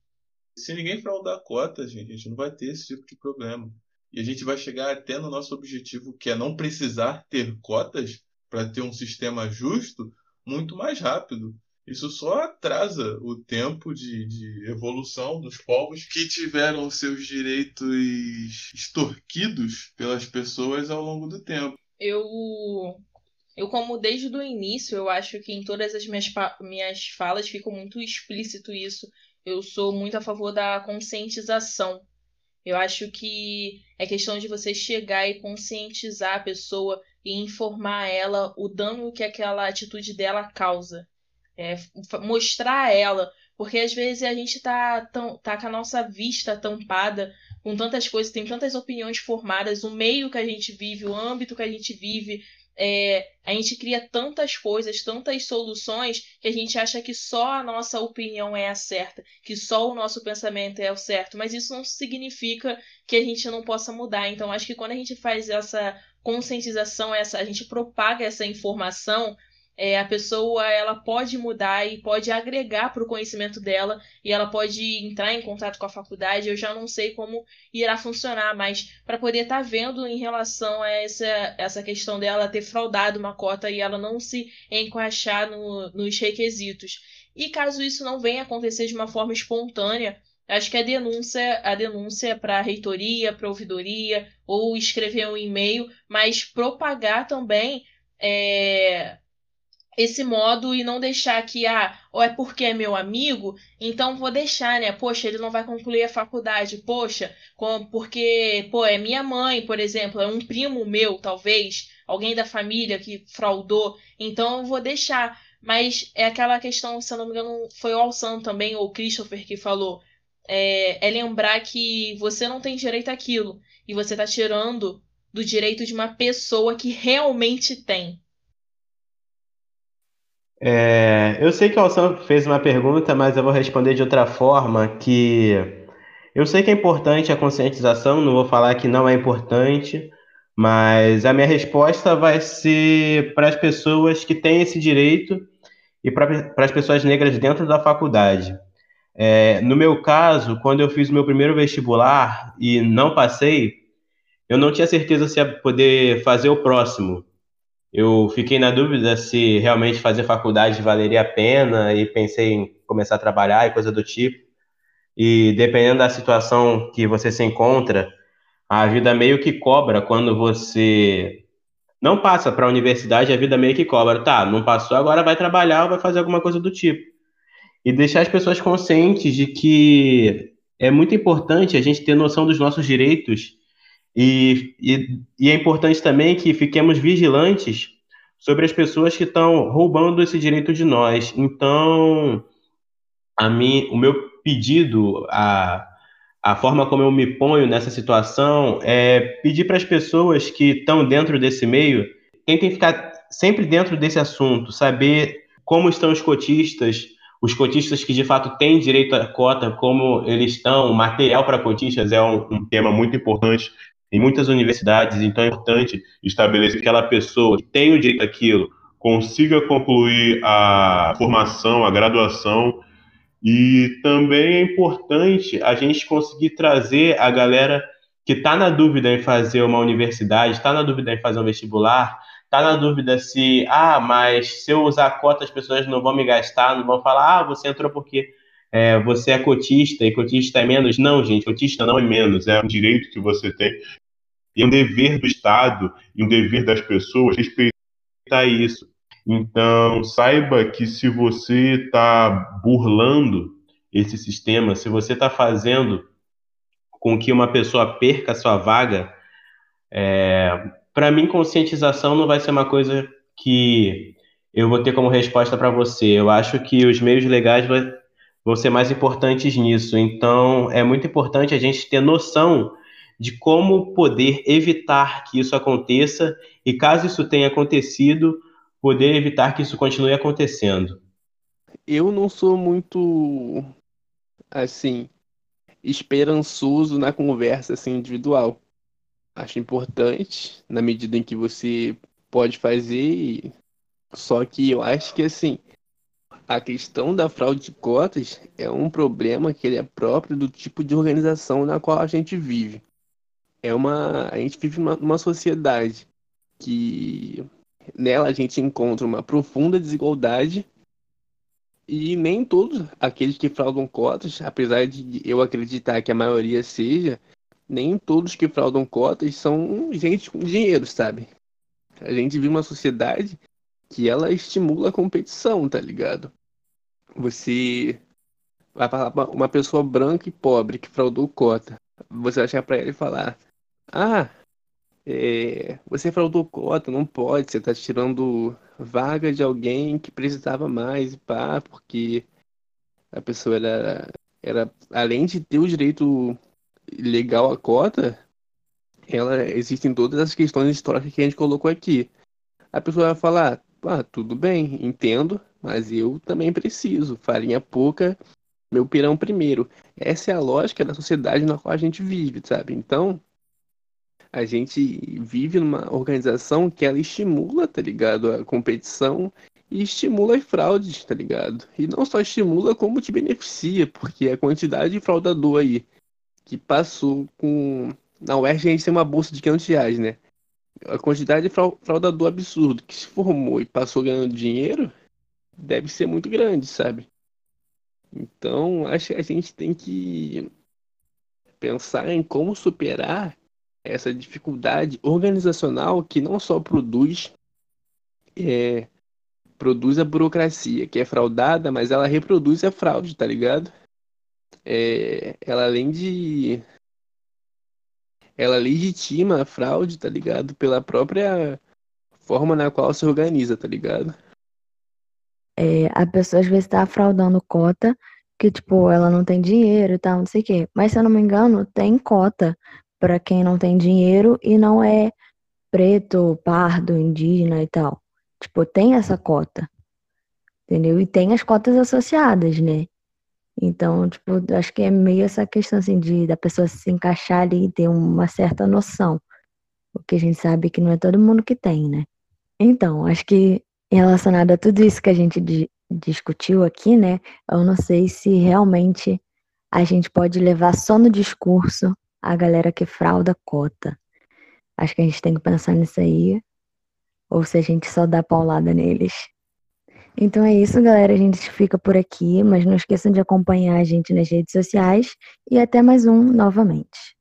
Se ninguém fraudar a cota, gente, a gente não vai ter esse tipo de problema. E a gente vai chegar até no nosso objetivo, que é não precisar ter cotas para ter um sistema justo muito mais rápido. Isso só atrasa o tempo de, de evolução dos povos que tiveram seus direitos extorquidos pelas pessoas ao longo do tempo. Eu, eu como desde o início, eu acho que em todas as minhas, minhas falas ficou muito explícito isso. Eu sou muito a favor da conscientização. Eu acho que é questão de você chegar e conscientizar a pessoa e informar ela o dano que aquela atitude dela causa é, mostrar ela, porque às vezes a gente tá, tão, tá com a nossa vista tampada com tantas coisas, tem tantas opiniões formadas, o meio que a gente vive, o âmbito que a gente vive, é, a gente cria tantas coisas, tantas soluções, que a gente acha que só a nossa opinião é a certa, que só o nosso pensamento é o certo, mas isso não significa que a gente não possa mudar. Então, acho que quando a gente faz essa conscientização, essa, a gente propaga essa informação, é, a pessoa ela pode mudar e pode agregar para o conhecimento dela e ela pode entrar em contato com a faculdade. Eu já não sei como irá funcionar, mas para poder estar tá vendo em relação a essa, essa questão dela ter fraudado uma cota e ela não se encaixar no, nos requisitos. E caso isso não venha acontecer de uma forma espontânea, acho que a denúncia, a denúncia para a reitoria, para a ouvidoria, ou escrever um e-mail, mas propagar também é, esse modo e não deixar que, ah, ou é porque é meu amigo, então vou deixar, né? Poxa, ele não vai concluir a faculdade. Poxa, porque, pô, é minha mãe, por exemplo, é um primo meu, talvez, alguém da família que fraudou, então eu vou deixar. Mas é aquela questão, se eu não me engano, foi o Alçan também, ou o Christopher que falou. É, é lembrar que você não tem direito àquilo. E você tá tirando do direito de uma pessoa que realmente tem. É, eu sei que o Alção fez uma pergunta, mas eu vou responder de outra forma, que eu sei que é importante a conscientização, não vou falar que não é importante, mas a minha resposta vai ser para as pessoas que têm esse direito e para as pessoas negras dentro da faculdade. É, no meu caso, quando eu fiz meu primeiro vestibular e não passei, eu não tinha certeza se ia poder fazer o próximo. Eu fiquei na dúvida se realmente fazer faculdade valeria a pena e pensei em começar a trabalhar e coisa do tipo. E dependendo da situação que você se encontra, a vida meio que cobra quando você não passa para a universidade, a vida meio que cobra. Tá, não passou, agora vai trabalhar ou vai fazer alguma coisa do tipo. E deixar as pessoas conscientes de que é muito importante a gente ter noção dos nossos direitos e, e, e é importante também que fiquemos vigilantes sobre as pessoas que estão roubando esse direito de nós. Então, a mim, o meu pedido, a, a forma como eu me ponho nessa situação é pedir para as pessoas que estão dentro desse meio, tentem ficar sempre dentro desse assunto, saber como estão os cotistas, os cotistas que de fato têm direito à cota, como eles estão, material para cotistas é um, um, tema muito importante em muitas universidades, então é importante estabelecer que aquela pessoa que tem o direito àquilo consiga concluir a formação, a graduação, e também é importante a gente conseguir trazer a galera que está na dúvida em fazer uma universidade, está na dúvida em fazer um vestibular, está na dúvida se, ah, mas se eu usar a cota as pessoas não vão me gastar, não vão falar, ah, você entrou porque é, você é cotista e cotista é menos. Não, gente, cotista não é menos, é um direito que você tem. E é um dever do Estado e um dever das pessoas respeitar isso. Então, saiba que se você está burlando esse sistema, se você está fazendo com que uma pessoa perca a sua vaga, é, para mim, conscientização não vai ser uma coisa que eu vou ter como resposta para você. Eu acho que os meios legais vai, vão ser mais importantes nisso. Então, é muito importante a gente ter noção de como poder evitar que isso aconteça e, caso isso tenha acontecido, poder evitar que isso continue acontecendo. Eu não sou muito assim esperançoso na conversa assim individual. Acho importante na medida em que você pode fazer, só que eu acho que assim a questão da fraude de cotas é um problema que ele é próprio do tipo de organização na qual a gente vive. É uma a gente vive numa, numa sociedade que Nela a gente encontra uma profunda desigualdade e nem todos aqueles que fraudam cotas, apesar de eu acreditar que a maioria seja, nem todos que fraudam cotas são gente com dinheiro, sabe? A gente vive uma sociedade que ela estimula a competição, tá ligado? Você vai falar uma pessoa branca e pobre que fraudou cota. Você vai chegar pra ela e falar: Ah, é, você fraudou cota, não pode, você está tirando vaga de alguém que precisava mais, pá, porque a pessoa era, era além de ter o direito legal à cota, ela existem todas as questões históricas que a gente colocou aqui. A pessoa vai falar, ah, tudo bem, entendo, mas eu também preciso, farinha pouca, meu pirão primeiro. Essa é a lógica da sociedade na qual a gente vive, sabe? Então, a gente vive numa organização que ela estimula, tá ligado? A competição e estimula as fraudes, tá ligado? E não só estimula, como te beneficia, porque a quantidade de fraudador aí que passou com. Na UERJ a gente tem uma bolsa de 500 reais, né? A quantidade de fraudador absurdo que se formou e passou ganhando dinheiro deve ser muito grande, sabe? Então, acho que a gente tem que pensar em como superar essa dificuldade organizacional que não só produz é, produz a burocracia, que é fraudada, mas ela reproduz a fraude, tá ligado? É, ela além de ela legitima a fraude, tá ligado? Pela própria forma na qual se organiza, tá ligado? É, a pessoa às vezes tá fraudando cota, que tipo, ela não tem dinheiro e tal, não sei o quê. Mas se eu não me engano, tem cota para quem não tem dinheiro e não é preto, pardo, indígena e tal. Tipo, tem essa cota. Entendeu? E tem as cotas associadas, né? Então, tipo, acho que é meio essa questão assim de da pessoa se encaixar ali e ter uma certa noção. Porque a gente sabe que não é todo mundo que tem, né? Então, acho que relacionado a tudo isso que a gente discutiu aqui, né? Eu não sei se realmente a gente pode levar só no discurso a galera que frauda cota. Acho que a gente tem que pensar nisso aí. Ou se a gente só dá paulada neles. Então é isso, galera. A gente fica por aqui, mas não esqueçam de acompanhar a gente nas redes sociais e até mais um novamente.